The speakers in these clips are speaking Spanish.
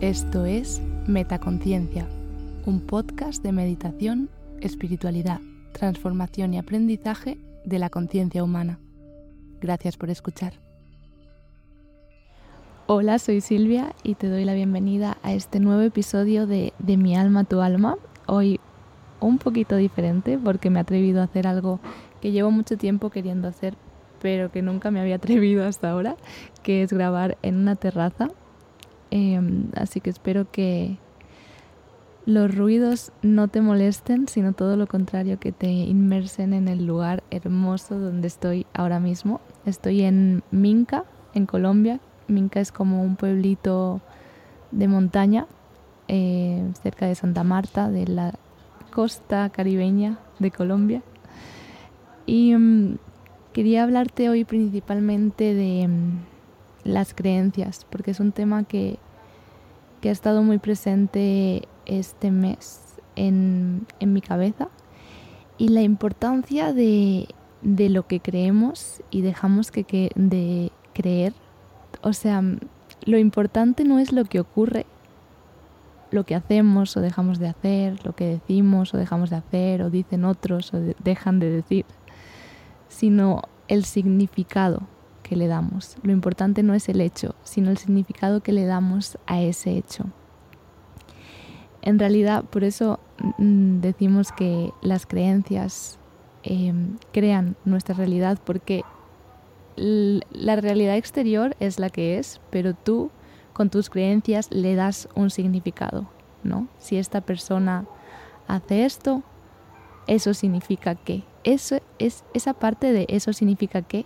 Esto es Metaconciencia, un podcast de meditación, espiritualidad, transformación y aprendizaje de la conciencia humana. Gracias por escuchar. Hola, soy Silvia y te doy la bienvenida a este nuevo episodio de De mi alma tu alma. Hoy un poquito diferente porque me he atrevido a hacer algo que llevo mucho tiempo queriendo hacer, pero que nunca me había atrevido hasta ahora, que es grabar en una terraza. Em, así que espero que los ruidos no te molesten, sino todo lo contrario, que te inmersen en el lugar hermoso donde estoy ahora mismo. Estoy en Minca, en Colombia. Minca es como un pueblito de montaña eh, cerca de Santa Marta, de la costa caribeña de Colombia. Y mm, quería hablarte hoy principalmente de mm, las creencias, porque es un tema que, que, ha estado muy presente este mes en, en mi cabeza. Y la importancia de, de, lo que creemos y dejamos que, que de creer. O sea, lo importante no es lo que ocurre, lo que hacemos o dejamos de hacer, lo que decimos o dejamos de hacer, o dicen otros o dejan de decir, sino el significado le damos. Lo importante no es el hecho, sino el significado que le damos a ese hecho. En realidad, por eso mm, decimos que las creencias em, crean nuestra realidad, porque la realidad exterior es la que es, pero tú con tus creencias le das un significado, ¿no? Si esta persona hace esto, eso significa que. Eso es esa parte de eso significa que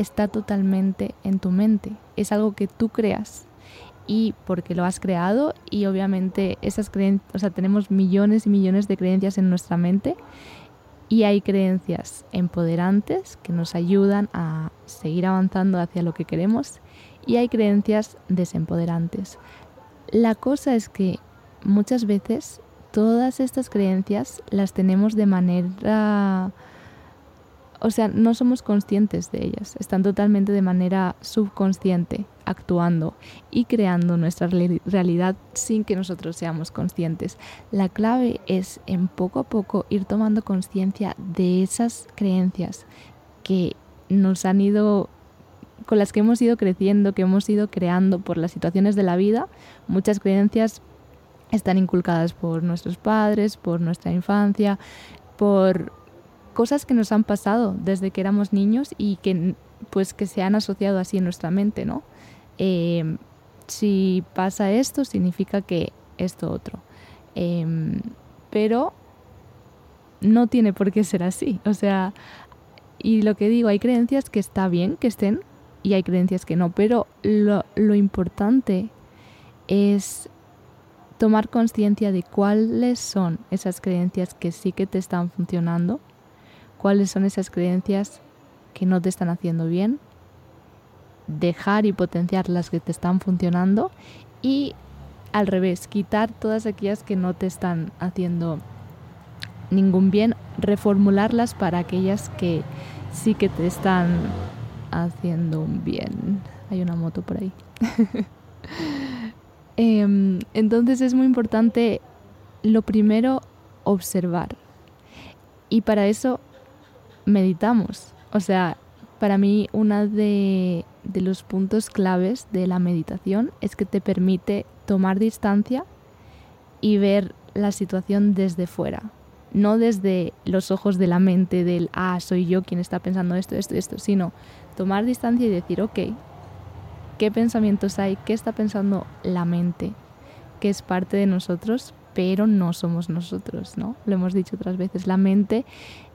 está totalmente en tu mente. Es algo que tú creas y porque lo has creado y obviamente esas creencias, o sea, tenemos millones y millones de creencias en nuestra mente y hay creencias empoderantes que nos ayudan a seguir avanzando hacia lo que queremos y hay creencias desempoderantes. La cosa es que muchas veces todas estas creencias las tenemos de manera... O sea, no somos conscientes de ellas, están totalmente de manera subconsciente, actuando y creando nuestra realidad sin que nosotros seamos conscientes. La clave es en poco a poco ir tomando conciencia de esas creencias que nos han ido con las que hemos ido creciendo, que hemos ido creando por las situaciones de la vida. Muchas creencias están inculcadas por nuestros padres, por nuestra infancia, por cosas que nos han pasado desde que éramos niños y que pues que se han asociado así en nuestra mente, ¿no? Eh, si pasa esto, significa que esto otro. Em, pero no tiene por qué ser así. O sea, y lo que digo, hay creencias que está bien que estén y hay creencias que no, pero lo, lo importante es tomar conciencia de cuáles son esas creencias que sí que te están funcionando, cuáles son esas creencias que no te están haciendo bien, dejar y potenciar las que te están funcionando y al revés, quitar todas aquellas que no te están haciendo ningún bien, reformularlas para aquellas que sí que te están haciendo un bien. Hay una moto por ahí. Em, entonces es muy importante, lo primero, observar. Y para eso meditamos. O sea, para mí uno de, los puntos claves de la meditación es que te permite tomar distancia y ver la situación desde fuera, no desde los ojos de la mente del, ah, soy yo quien está pensando esto, esto, esto, sino tomar distancia y decir, ok, ¿qué pensamientos hay? ¿Qué está pensando la mente? Que es parte de nosotros, pero no somos nosotros, ¿no? Lo hemos dicho otras veces, la mente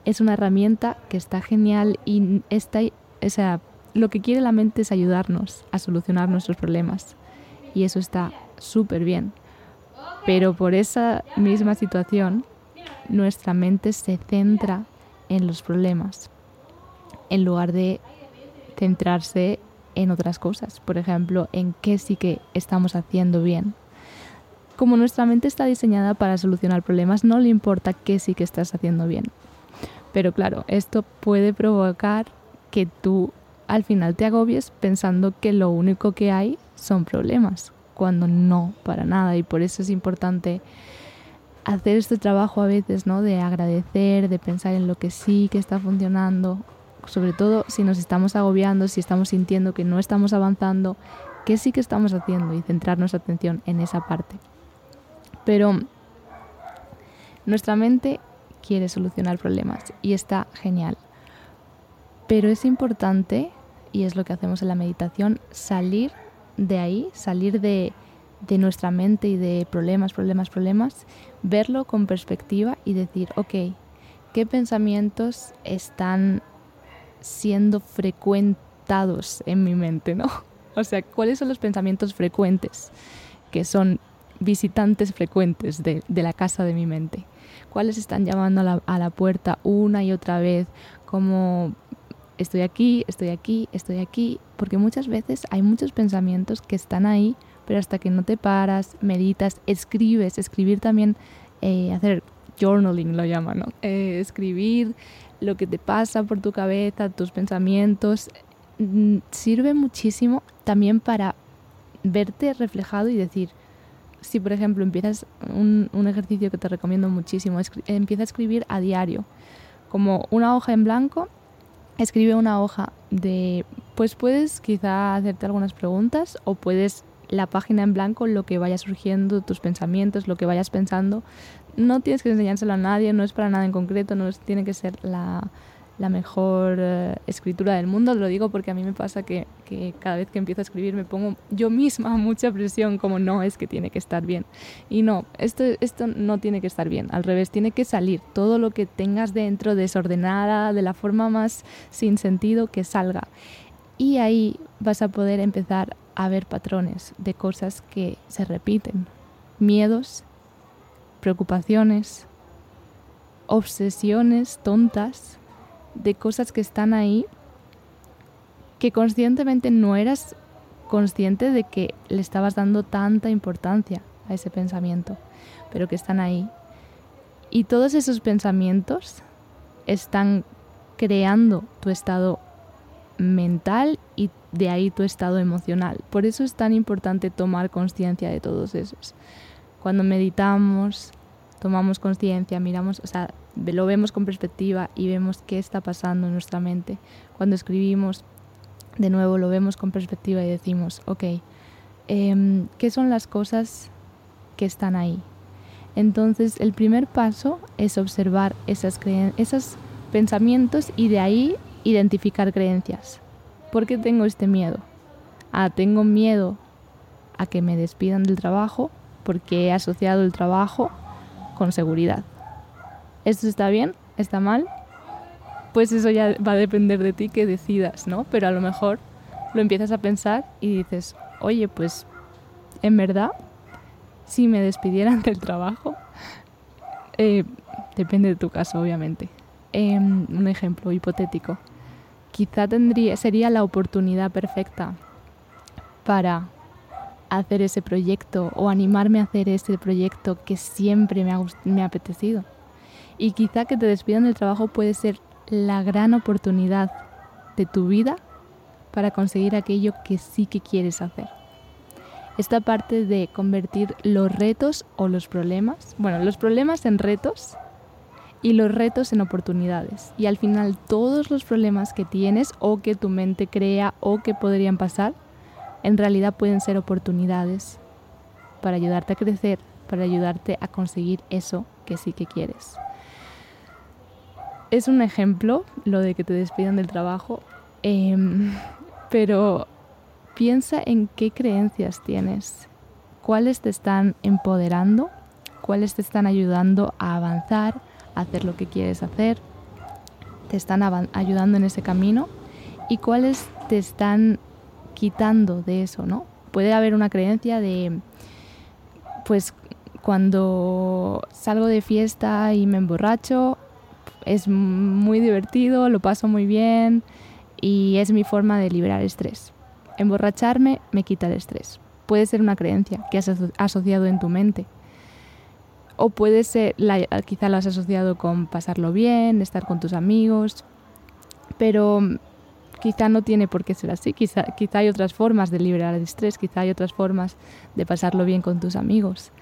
es una herramienta que está genial y está, o sea, lo que quiere la mente es ayudarnos a solucionar nuestros problemas y eso está súper bien. Pero por esa misma situación, nuestra mente se centra en los problemas en lugar de centrarse en otras cosas, por ejemplo, en qué sí que estamos haciendo bien. Como nuestra mente está diseñada para solucionar problemas, no le importa qué sí que estás haciendo bien. Pero claro, esto puede provocar que tú al final te agobies pensando que lo único que hay son problemas, cuando no, para nada. Y por eso es importante hacer este trabajo a veces, ¿no? De agradecer, de pensar en lo que sí que está funcionando, sobre todo si nos estamos agobiando, si estamos sintiendo que no estamos avanzando, qué sí que estamos haciendo y centrar nuestra atención en esa parte. Pero nuestra mente quiere solucionar problemas y está genial. Pero es importante, y es lo que hacemos en la meditación, salir de ahí, salir de, de nuestra mente y de problemas, problemas, problemas, verlo con perspectiva y decir, ok, ¿qué pensamientos están siendo frecuentados en mi mente, ¿no? O sea, ¿cuáles son los pensamientos frecuentes que son visitantes frecuentes de, la casa de mi mente? ¿Cuáles están llamando a la, puerta una y otra vez como estoy aquí, estoy aquí, estoy aquí? Porque muchas veces hay muchos pensamientos que están ahí pero hasta que no te paras, meditas, escribes, escribir también, eh, hacer journaling lo llaman, ¿no? Eh, escribir lo que te pasa por tu cabeza, tus pensamientos, mm, sirve muchísimo también para verte reflejado y decir, si por ejemplo empiezas un, un ejercicio que te recomiendo muchísimo, empieza a escribir a diario, como una hoja en blanco, escribe una hoja de, pues puedes quizá hacerte algunas preguntas o puedes la página en blanco, lo que vaya surgiendo, tus pensamientos, lo que vayas pensando. No tienes que enseñárselo a nadie, no es para nada en concreto, no tiene que ser la, mejor eh, escritura del mundo. Lo digo porque a mí me pasa que, que, cada vez que empiezo a escribir me pongo yo misma mucha presión, como no, es que tiene que estar bien. Y no, esto, esto no tiene que estar bien, al revés, tiene que salir. Todo lo que tengas dentro desordenada, de la forma más sin sentido, que salga. Y ahí vas a poder empezar a ver patrones de cosas que se repiten, miedos, preocupaciones, obsesiones tontas de cosas que están ahí que conscientemente no eras consciente de que le estabas dando tanta importancia a ese pensamiento, pero que están ahí. Y todos esos pensamientos están creando tu estado mental y de ahí tu estado emocional. Por eso es tan importante tomar conciencia de todos esos. Cuando meditamos, tomamos conciencia, miramos, o sea, lo vemos con perspectiva y vemos qué está pasando en nuestra mente. Cuando escribimos, de nuevo lo vemos con perspectiva y decimos, ok, em, ¿qué son las cosas que están ahí? Entonces, el primer paso es observar esas esos pensamientos y de ahí identificar creencias. ¿Por qué tengo este miedo? Ah, tengo miedo a que me despidan del trabajo porque he asociado el trabajo con seguridad. ¿Esto está bien? ¿Está mal? Pues eso ya va a depender de ti que decidas, ¿no? Pero a lo mejor lo empiezas a pensar y dices, oye, pues en verdad, si me despidieran del trabajo, eh, depende de tu caso, obviamente. Em, un ejemplo hipotético quizá tendría, sería la oportunidad perfecta para hacer ese proyecto o animarme a hacer ese proyecto que siempre me ha, me ha apetecido. Y quizá que te despidan del trabajo puede ser la gran oportunidad de tu vida para conseguir aquello que sí que quieres hacer. Esta parte de convertir los retos o los problemas, bueno, los problemas en retos y los retos en oportunidades. Y al final todos los problemas que tienes o que tu mente crea o que podrían pasar, en realidad pueden ser oportunidades para ayudarte a crecer, para ayudarte a conseguir eso que sí que quieres. Es un ejemplo lo de que te despidan del trabajo, em, pero piensa en qué creencias tienes, cuáles te están empoderando, cuáles te están ayudando a avanzar, hacer lo que quieres hacer, te están ayudando en ese camino y cuáles te están quitando de eso, ¿no? Puede haber una creencia de, pues cuando salgo de fiesta y me emborracho, es muy divertido, lo paso muy bien y es mi forma de liberar estrés. Emborracharme me quita el estrés. Puede ser una creencia que has asociado en tu mente o puede ser, quizá lo has asociado con pasarlo bien, estar con tus amigos, pero quizá no tiene por qué ser así, quizá, quizá hay otras formas de liberar el estrés, quizá hay otras formas de pasarlo bien con tus amigos.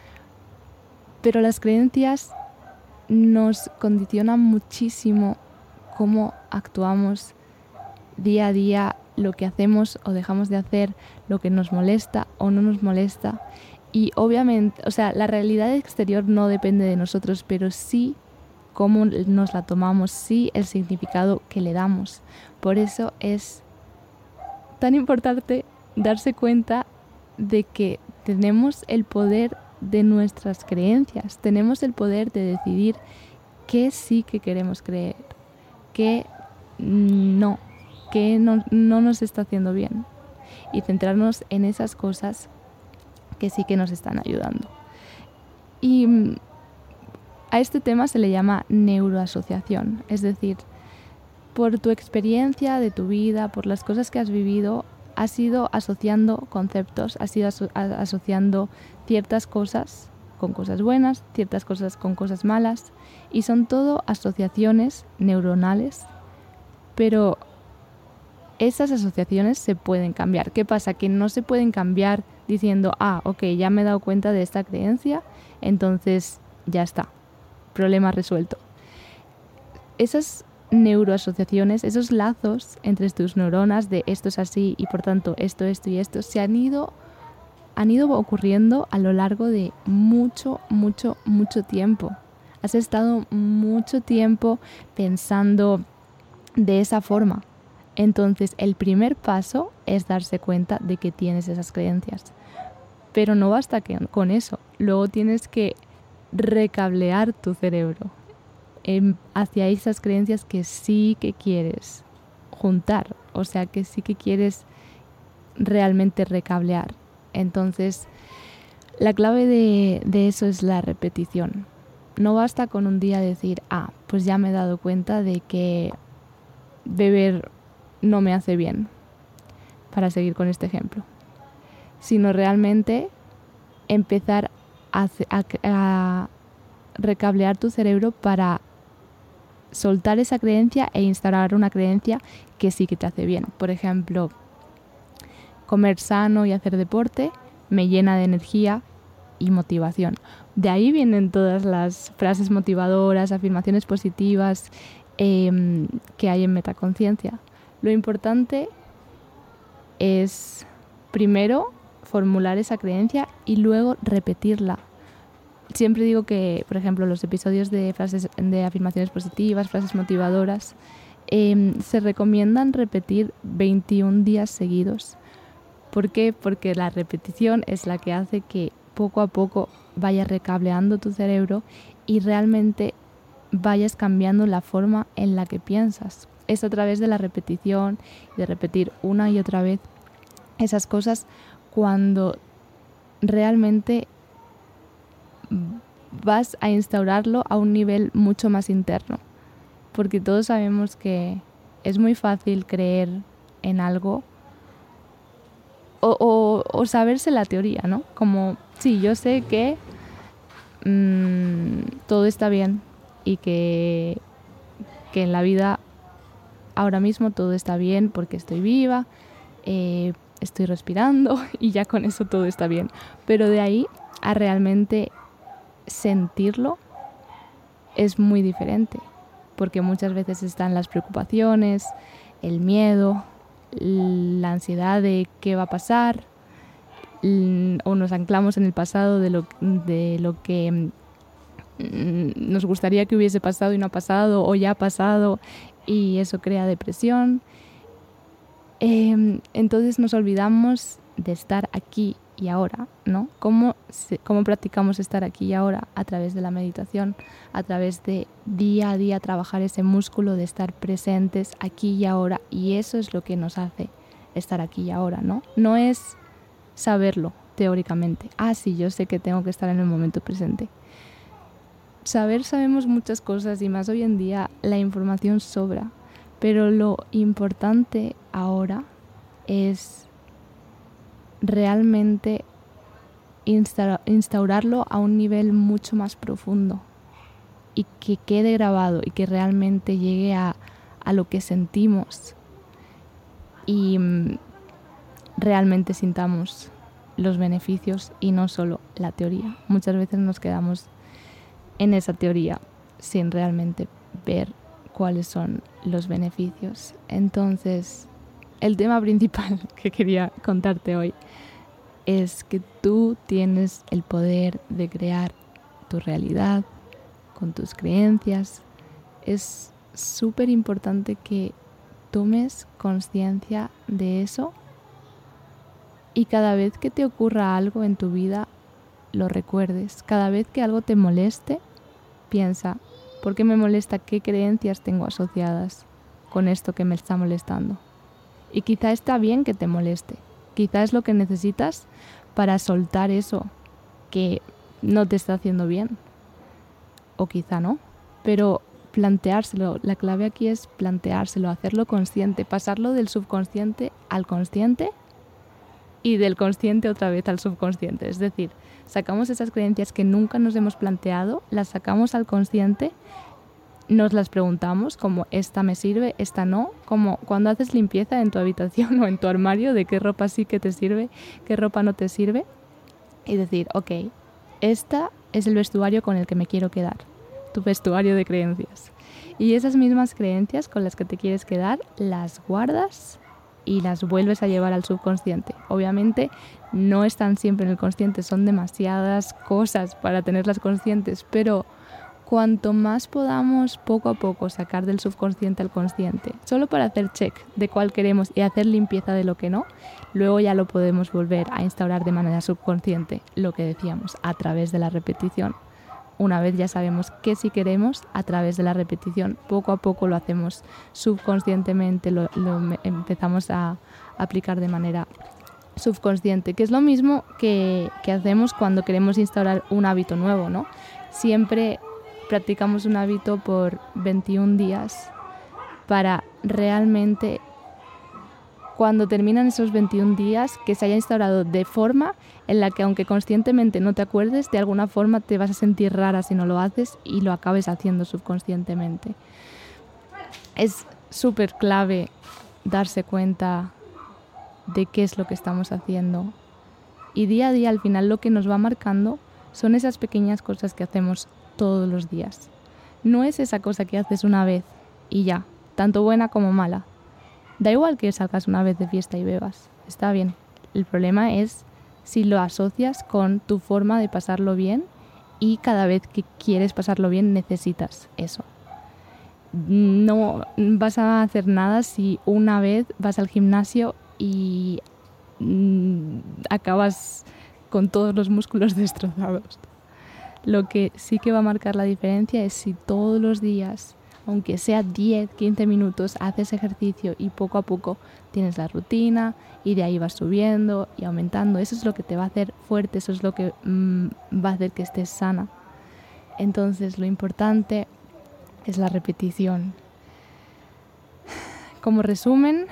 Pero las creencias nos condicionan muchísimo cómo actuamos día a día, lo que hacemos o dejamos de hacer, lo que nos molesta o no nos molesta. Y obviamente, o sea, la realidad exterior no depende de nosotros, pero sí cómo nos la tomamos, sí el significado que le damos. Por eso es tan importante darse cuenta de que tenemos el poder de nuestras creencias, tenemos el poder de decidir qué sí que queremos creer, qué no, qué no, no nos está haciendo bien y centrarnos en esas cosas que sí que nos están ayudando. Y a este tema se le llama neuroasociación, es decir, por tu experiencia de tu vida, por las cosas que has vivido, has ido asociando conceptos, has ido asociando ciertas cosas con cosas buenas, ciertas cosas con cosas malas, y son todo asociaciones neuronales, pero esas asociaciones se pueden cambiar. ¿Qué pasa? Que no se pueden cambiar diciendo, ah, ok, ya me he dado cuenta de esta creencia, entonces ya está, problema resuelto. Esas neuroasociaciones, esos lazos entre tus neuronas de esto es así y por tanto esto, esto y esto, se han ido, han ido ocurriendo a lo largo de mucho, mucho, mucho tiempo. Has estado mucho tiempo pensando de esa forma. Entonces el primer paso es darse cuenta de que tienes esas creencias. Pero no basta que, con eso. Luego tienes que recablear tu cerebro hacia esas creencias que sí que quieres juntar, o sea, que sí que quieres realmente recablear. Entonces, la clave de, de eso es la repetición. No basta con un día decir, ah, pues ya me he dado cuenta de que beber no me hace bien, para seguir con este ejemplo, sino realmente empezar a, recablear tu cerebro para soltar esa creencia e instalar una creencia que sí que te hace bien. Por ejemplo, comer sano y hacer deporte me llena de energía y motivación. De ahí vienen todas las frases motivadoras, afirmaciones positivas em, que hay en metaconciencia. Lo importante es primero formular esa creencia y luego repetirla siempre digo que, por ejemplo, los episodios de frases de afirmaciones positivas, frases motivadoras, em, se recomiendan repetir 21 días seguidos. ¿Por qué? Porque la repetición es la que hace que poco a poco vayas recableando tu cerebro y realmente vayas cambiando la forma en la que piensas. Es a través de la repetición, de repetir una y otra vez esas cosas cuando realmente vas a instaurarlo a un nivel mucho más interno. Porque todos sabemos que es muy fácil creer en algo o, saberse la teoría, ¿no? Como, sí, yo sé que mm, todo está bien y que, que en la vida ahora mismo todo está bien porque estoy viva, eh, estoy respirando y ya con eso todo está bien. Pero de ahí a realmente sentirlo es muy diferente, porque muchas veces están las preocupaciones, el miedo, la ansiedad de qué va a pasar, o nos anclamos en el pasado de lo, de lo que mm, nos gustaría que hubiese pasado y no ha pasado, o ya ha pasado, y eso crea depresión. Em, entonces nos olvidamos de estar aquí y ahora, ¿no? ¿Cómo, ¿Cómo practicamos estar aquí y ahora? A través de la meditación, a través de día a día trabajar ese músculo de estar presentes aquí y ahora. Y eso es lo que nos hace estar aquí y ahora, ¿no? No es saberlo teóricamente. Ah, sí, yo sé que tengo que estar en el momento presente. Saber sabemos muchas cosas y más hoy en día la información sobra. Pero lo importante ahora es realmente instaurarlo a un nivel mucho más profundo y que quede grabado y que realmente llegue a, a lo que sentimos y mm, realmente sintamos los beneficios y no solo la teoría. Muchas veces nos quedamos en esa teoría sin realmente ver cuáles son los beneficios. Entonces, el tema principal que quería contarte hoy es que tú tienes el poder de crear tu realidad con tus creencias. Es súper importante que tomes conciencia de eso y cada vez que te ocurra algo en tu vida, lo recuerdes. Cada vez que algo te moleste, piensa, ¿por qué me molesta? ¿Qué creencias tengo asociadas con esto que me está molestando? Y quizá está bien que te moleste. Quizá es lo que necesitas para soltar eso que no te está haciendo bien. O quizá no. Pero planteárselo, la clave aquí es planteárselo, hacerlo consciente, pasarlo del subconsciente al consciente y del consciente otra vez al subconsciente. Es decir, sacamos esas creencias que nunca nos hemos planteado, las sacamos al consciente, nos las preguntamos como esta me sirve, esta no, como cuando haces limpieza en tu habitación o en tu armario de qué ropa sí que te sirve, qué ropa no te sirve y decir, ok, esta es el vestuario con el que me quiero quedar, tu vestuario de creencias. Y esas mismas creencias con las que te quieres quedar, las guardas y las vuelves a llevar al subconsciente. Obviamente no están siempre en el consciente, son demasiadas cosas para tenerlas conscientes, pero cuanto más podamos poco a poco sacar del subconsciente al consciente, solo para hacer check de cuál queremos y hacer limpieza de lo que no, luego ya lo podemos volver a instaurar de manera subconsciente, lo que decíamos, a través de la repetición una vez ya sabemos qué sí queremos, a través de la repetición, poco a poco lo hacemos subconscientemente, lo, empezamos a aplicar de manera subconsciente, que es lo mismo que, que, hacemos cuando queremos instaurar un hábito nuevo, ¿no? Siempre practicamos un hábito por 21 días para realmente cuando terminan esos 21 días que se haya instaurado de forma en la que aunque conscientemente no te acuerdes, de alguna forma te vas a sentir rara si no lo haces y lo acabes haciendo subconscientemente. Es súper clave darse cuenta de qué es lo que estamos haciendo. Y día a día al final lo que nos va marcando son esas pequeñas cosas que hacemos todos los días. No es esa cosa que haces una vez y ya, tanto buena como mala Da igual que salgas una vez de fiesta y bebas, está bien. El problema es si lo asocias con tu forma de pasarlo bien y cada vez que quieres pasarlo bien necesitas eso. No vas a hacer nada si una vez vas al gimnasio y mm, acabas con todos los músculos destrozados. Lo que sí que va a marcar la diferencia es si todos los días aunque sea 10, 15 minutos, haces ejercicio y poco a poco tienes la rutina y de ahí vas subiendo y aumentando. Eso es lo que te va a hacer fuerte, eso es lo que mm, va a hacer que estés sana. Entonces lo importante es la repetición. Como resumen,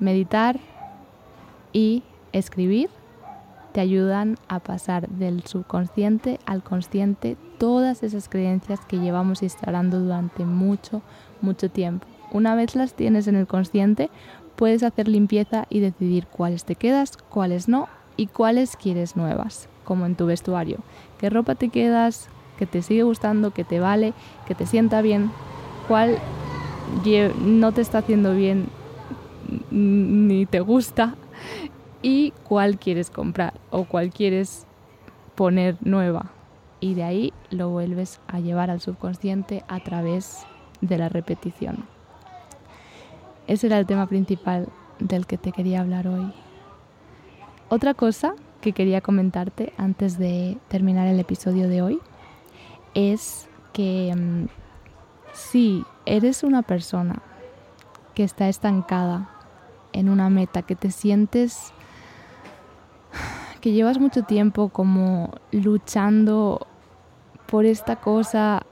meditar y escribir te ayudan a pasar del subconsciente al consciente todas esas creencias que llevamos instalando durante mucho, mucho tiempo. Una vez las tienes en el consciente, puedes hacer limpieza y decidir cuáles te quedas, cuáles no y cuáles quieres nuevas, como en tu vestuario. ¿Qué ropa te quedas? ¿Que te sigue gustando? ¿Que te vale? ¿Que te sienta bien? ¿Cuál no te está haciendo bien ni te gusta? Y cuál quieres comprar o cuál quieres poner nueva. Y de ahí lo vuelves a llevar al subconsciente a través de la repetición. Ese era el tema principal del que te quería hablar hoy. Otra cosa que quería comentarte antes de terminar el episodio de hoy es que mm, si eres una persona que está estancada en una meta, que te sientes que llevas mucho tiempo como luchando por esta cosa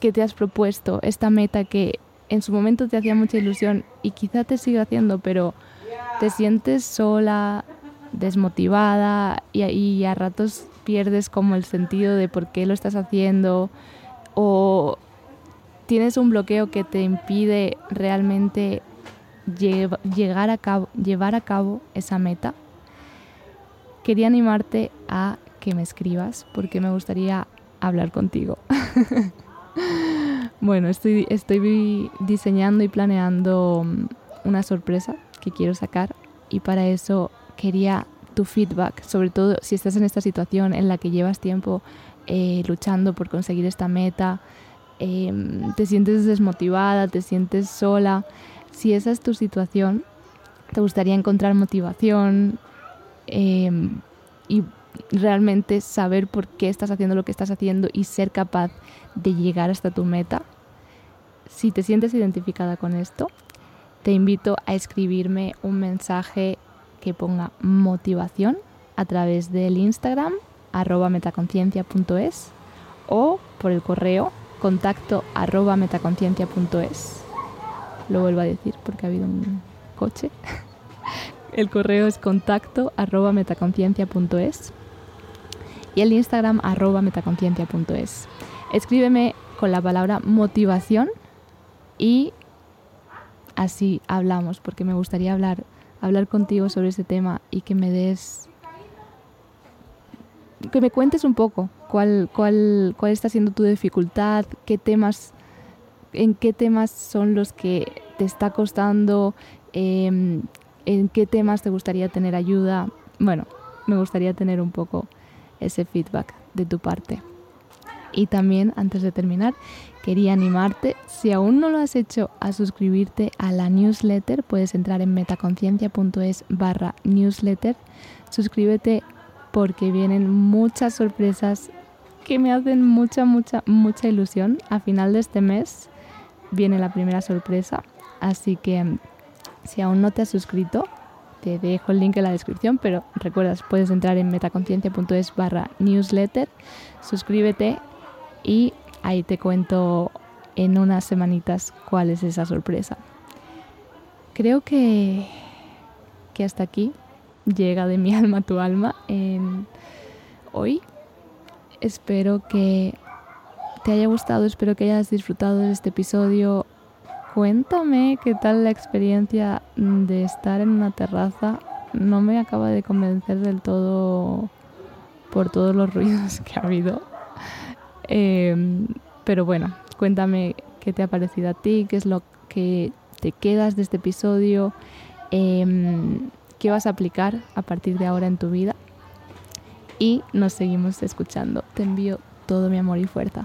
que te has propuesto, esta meta que en su momento te hacía mucha ilusión y quizá te sigue haciendo, pero te sientes sola, desmotivada y, a ratos pierdes como el sentido de por qué lo estás haciendo o tienes un bloqueo que te impide realmente llegar a llevar a cabo esa meta, quería animarte a que me escribas porque me gustaría hablar contigo. bueno, estoy, estoy diseñando y planeando mm, una sorpresa que quiero sacar y para eso quería tu feedback, sobre todo si estás en esta situación en la que llevas tiempo eh, luchando por conseguir esta meta, em, te sientes desmotivada, te sientes sola. Si esa es tu situación, te gustaría encontrar motivación em, y realmente saber por qué estás haciendo lo que estás haciendo y ser capaz de llegar hasta tu meta. Si te sientes identificada con esto, te invito a escribirme un mensaje que ponga motivación a través del Instagram arroba metaconciencia.es o por el correo contacto arroba metaconciencia.es. Lo vuelvo a decir porque ha habido un coche. El correo es contacto arroba metaconciencia.es y el Instagram arroba metaconciencia.es. Escríbeme con la palabra motivación y así hablamos porque me gustaría hablar hablar contigo sobre este tema y que me des que me cuentes un poco cuál, cuál, cuál está siendo tu dificultad, qué temas, en qué temas son los que te está costando, em, en qué temas te gustaría tener ayuda. Bueno, me gustaría tener un poco ese feedback de tu parte. Y también, antes de terminar, quería animarte, si aún no lo has hecho, a suscribirte a la newsletter. Puedes entrar en metaconciencia.es barra newsletter. Suscríbete porque vienen muchas sorpresas que me hacen mucha, mucha, mucha ilusión. A final de este mes viene la primera sorpresa, así que si aún no te has suscrito, te dejo el link en la descripción, pero recuerdas, puedes entrar en metaconciencia.es barra newsletter, suscríbete y ahí te cuento en unas semanitas cuál es esa sorpresa. Creo que, que hasta aquí llega de mi alma tu alma hoy. Espero que te haya gustado, espero que hayas disfrutado de este episodio. Cuéntame qué tal la experiencia de estar en una terraza. No me acaba de convencer del todo por todos los ruidos que ha habido. Em, pero bueno, cuéntame qué te ha parecido a ti, qué es lo que te quedas de este episodio, em, qué vas a aplicar a partir de ahora en tu vida. Y nos seguimos escuchando. Te envío todo mi amor y fuerza.